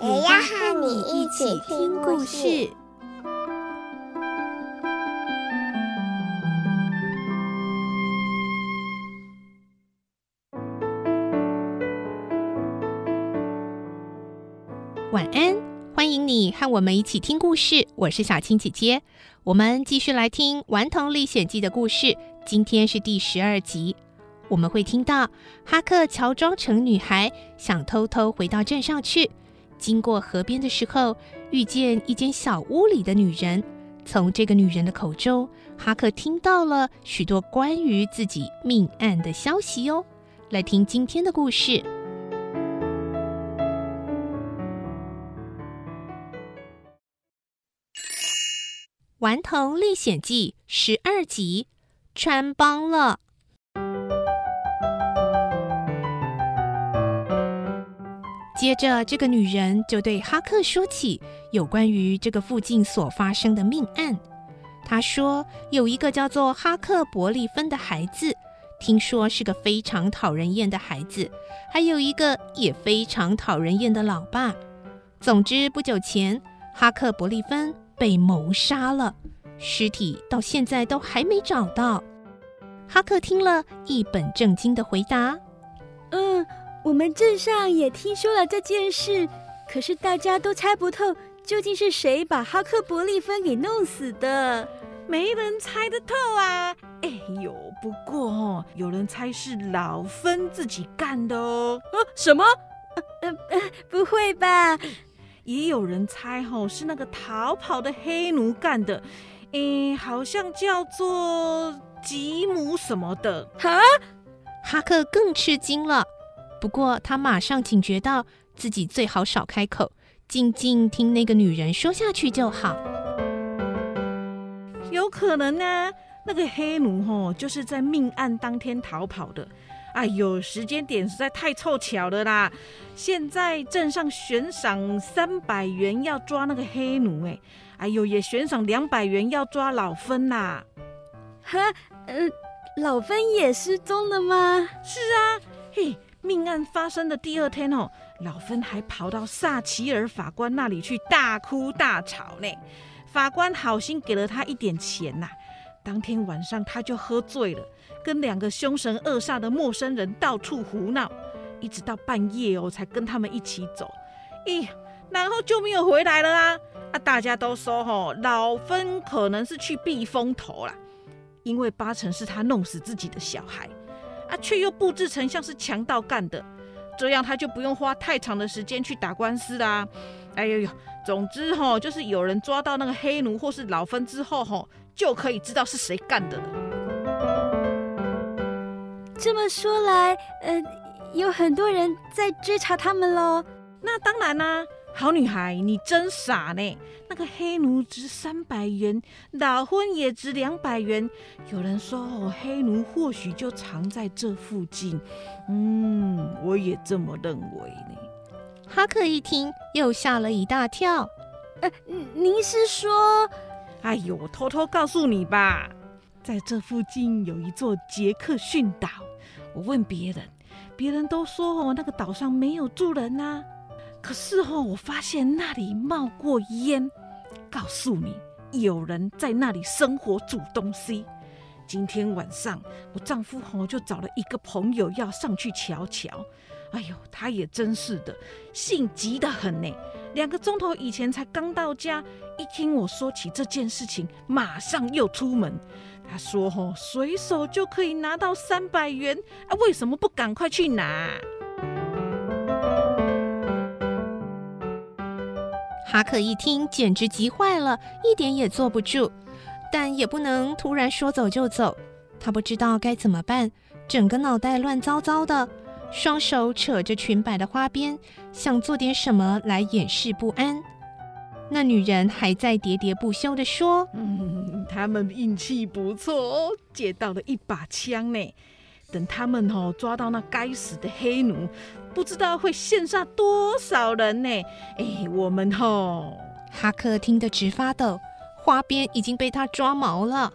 也要和你一起听故事。晚安，欢迎你和我们一起听故事。我是小青姐姐，我们继续来听《顽童历险记》的故事。今天是第十二集，我们会听到哈克乔装成女孩，想偷偷回到镇上去。经过河边的时候，遇见一间小屋里的女人。从这个女人的口中，哈克听到了许多关于自己命案的消息哦。来听今天的故事，《顽童历险记》十二集，穿帮了。接着，这个女人就对哈克说起有关于这个附近所发生的命案。她说，有一个叫做哈克伯利芬的孩子，听说是个非常讨人厌的孩子，还有一个也非常讨人厌的老爸。总之，不久前哈克伯利芬被谋杀了，尸体到现在都还没找到。哈克听了一本正经的回答：“嗯。”我们镇上也听说了这件事，可是大家都猜不透究竟是谁把哈克伯利芬给弄死的，没人猜得透啊！哎呦，不过哦，有人猜是老芬自己干的哦。呃，什么？呃呃，不会吧？也有人猜哦，是那个逃跑的黑奴干的，诶，好像叫做吉姆什么的。哈，哈克更吃惊了。不过，他马上警觉到自己最好少开口，静静听那个女人说下去就好。有可能呢，那个黑奴吼就是在命案当天逃跑的。哎呦，时间点实在太凑巧了啦！现在镇上悬赏三百元要抓那个黑奴，哎，哎呦，也悬赏两百元要抓老芬啦。哈，呃，老芬也失踪了吗？是啊，嘿。命案发生的第二天哦，老芬还跑到萨奇尔法官那里去大哭大吵呢。法官好心给了他一点钱呐。当天晚上他就喝醉了，跟两个凶神恶煞的陌生人到处胡闹，一直到半夜哦才跟他们一起走。咦，然后就没有回来了啊！啊，大家都说哦，老芬可能是去避风头啦，因为八成是他弄死自己的小孩。啊，却又布置成像是强盗干的，这样他就不用花太长的时间去打官司啦。哎呦呦，总之吼，就是有人抓到那个黑奴或是老芬之后吼，就可以知道是谁干的了。这么说来，呃，有很多人在追查他们喽。那当然啦。好女孩，你真傻呢！那个黑奴值三百元，老昏也值两百元。有人说哦，黑奴或许就藏在这附近。嗯，我也这么认为呢。哈克一听，又吓了一大跳。呃，您是说？哎呦，我偷偷告诉你吧，在这附近有一座杰克逊岛。我问别人，别人都说哦，那个岛上没有住人呐、啊。可是哦，我发现那里冒过烟，告诉你，有人在那里生火煮东西。今天晚上，我丈夫哦就找了一个朋友要上去瞧瞧。哎呦，他也真是的，性急得很呢。两个钟头以前才刚到家，一听我说起这件事情，马上又出门。他说哦，随手就可以拿到三百元，啊，为什么不赶快去拿？哈克一听，简直急坏了，一点也坐不住，但也不能突然说走就走。他不知道该怎么办，整个脑袋乱糟糟的。双手扯着裙摆的花边，想做点什么来掩饰不安。那女人还在喋喋不休地说：“嗯，他们运气不错哦，借到了一把枪呢。等他们哦抓到那该死的黑奴，不知道会羡煞多少人呢。哎，我们哦……”哈克听得直发抖，花边已经被他抓毛了。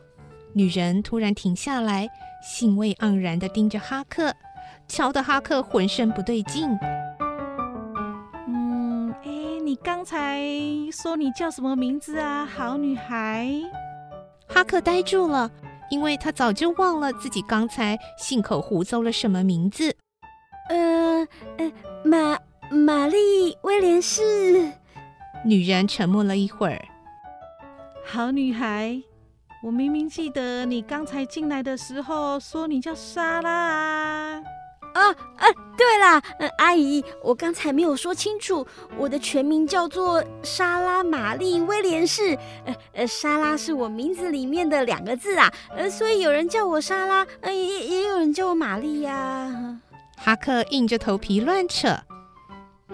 女人突然停下来，兴味盎然地盯着哈克，瞧得哈克浑身不对劲嗯。你刚才说你叫什么名字啊，好女孩？哈克呆住了，因为他早就忘了自己刚才信口胡诌了什么名字。威廉士。女人沉默了一会儿。好女孩，我明明记得你刚才进来的时候说你叫莎拉啊。啊啊，对啦，嗯，阿姨，我刚才没有说清楚，我的全名叫做莎拉玛丽威廉士，呃呃，莎拉是我名字里面的两个字啊，呃，所以有人叫我莎拉，呃，也也有人叫我玛丽呀。哈克硬着头皮乱扯，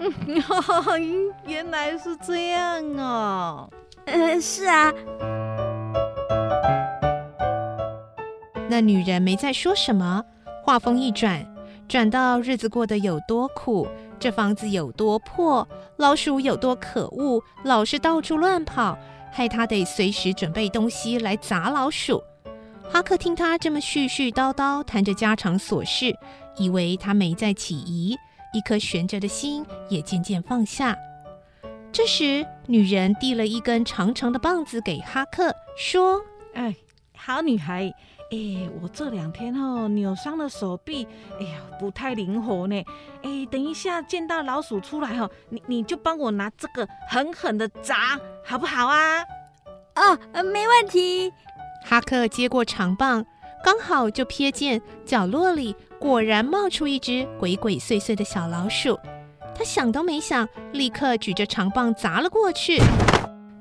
嗯，原来是这样哦，呃，是啊。那女人没再说什么，话锋一转。转到日子过得有多苦，这房子有多破，老鼠有多可恶，老是到处乱跑，害他得随时准备东西来砸老鼠。哈克听他这么絮絮叨叨谈着家常琐事，以为他没在起疑，一颗悬着的心也渐渐放下。这时，女人递了一根长长的棒子给哈克，说：“哎，好女孩。”哎，我这两天哦扭伤了手臂，哎呀，不太灵活呢。哎，等一下见到老鼠出来哦，你你就帮我拿这个狠狠的砸，好不好啊？哦，没问题。哈克接过长棒，刚好就瞥见角落里果然冒出一只鬼鬼祟祟的小老鼠。他想都没想，立刻举着长棒砸了过去，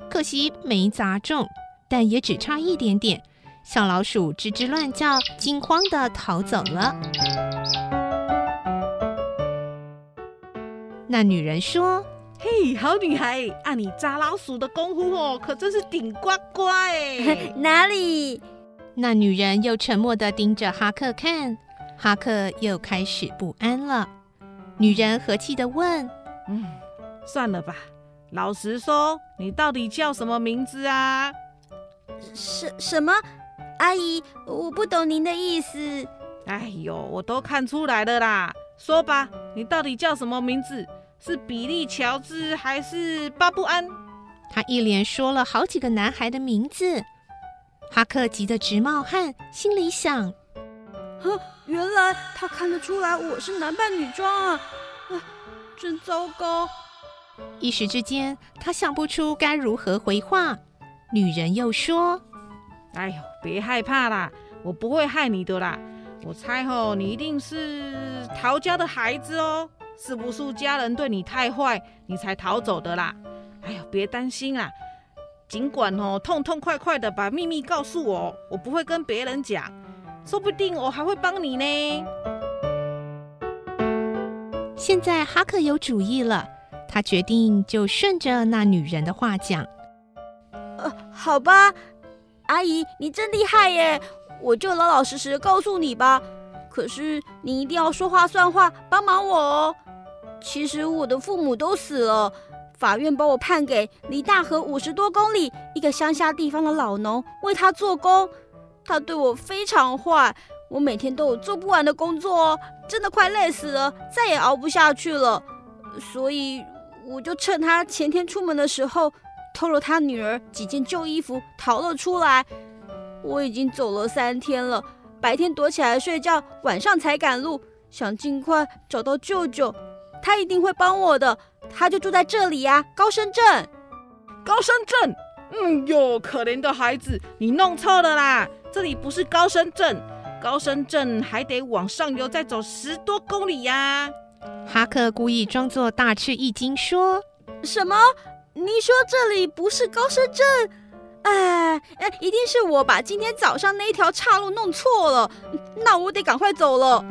可惜没砸中，但也只差一点点。小老鼠吱吱乱叫，惊慌地逃走了。那女人说：“嘿，好女孩，按你抓老鼠的功夫哦，可真是顶呱呱哎！” 哪里？那女人又沉默地盯着哈克看，哈克又开始不安了。女人和气地问：“嗯，算了吧，老实说，你到底叫什么名字啊？”什什么？阿姨，我不懂您的意思。哎呦，我都看出来了啦！说吧，你到底叫什么名字？是比利·乔治还是巴布安？他一连说了好几个男孩的名字。哈克急得直冒汗，心里想：哼，原来他看得出来我是男扮女装啊！啊，真糟糕！一时之间，他想不出该如何回话。女人又说。哎呦，别害怕啦，我不会害你的啦。我猜吼，你一定是逃家的孩子哦，是不是家人对你太坏，你才逃走的啦？哎呦，别担心啦，尽管哦，痛痛快快的把秘密告诉我，我不会跟别人讲，说不定我还会帮你呢。现在哈克有主意了，他决定就顺着那女人的话讲。呃，好吧。阿姨，你真厉害耶！我就老老实实告诉你吧。可是你一定要说话算话，帮忙我哦。其实我的父母都死了，法院把我判给离大河五十多公里一个乡下地方的老农为他做工。他对我非常坏，我每天都有做不完的工作哦，真的快累死了，再也熬不下去了。所以我就趁他前天出门的时候。偷了他女儿几件旧衣服，逃了出来。我已经走了三天了，白天躲起来睡觉，晚上才赶路，想尽快找到舅舅。他一定会帮我的，他就住在这里呀，高升镇。高升镇？嗯哟，可怜的孩子，你弄错了啦，这里不是高升镇，高升镇还得往上游再走十多公里呀。哈克故意装作大吃一惊，说什么？你说这里不是高升镇？哎哎，一定是我把今天早上那条岔路弄错了。那我得赶快走了。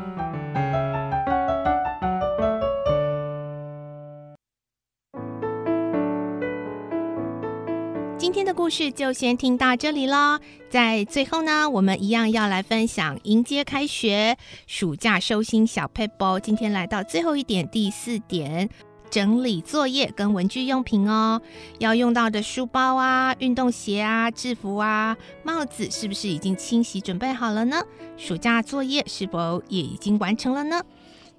今天的故事就先听到这里了。在最后呢，我们一样要来分享迎接开学、暑假收心小 paper。今天来到最后一点，第四点，整理作业跟文具用品哦。要用到的书包啊、运动鞋啊、制服啊、帽子，是不是已经清洗准备好了呢？暑假作业是否也已经完成了呢？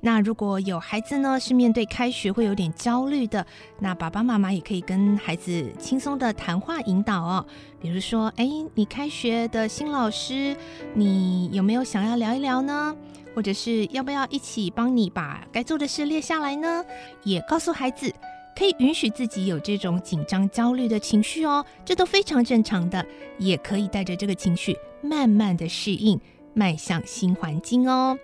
那如果有孩子呢，是面对开学会有点焦虑的，那爸爸妈妈也可以跟孩子轻松的谈话引导哦。比如说，哎，你开学的新老师，你有没有想要聊一聊呢？或者是要不要一起帮你把该做的事列下来呢？也告诉孩子，可以允许自己有这种紧张、焦虑的情绪哦，这都非常正常的，也可以带着这个情绪慢慢的适应，迈向新环境哦。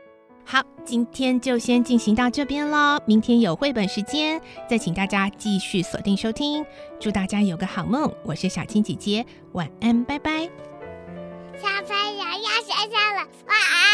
好，今天就先进行到这边喽。明天有绘本时间，再请大家继续锁定收听。祝大家有个好梦，我是小青姐姐，晚安，拜拜。小朋友要睡觉了，晚安。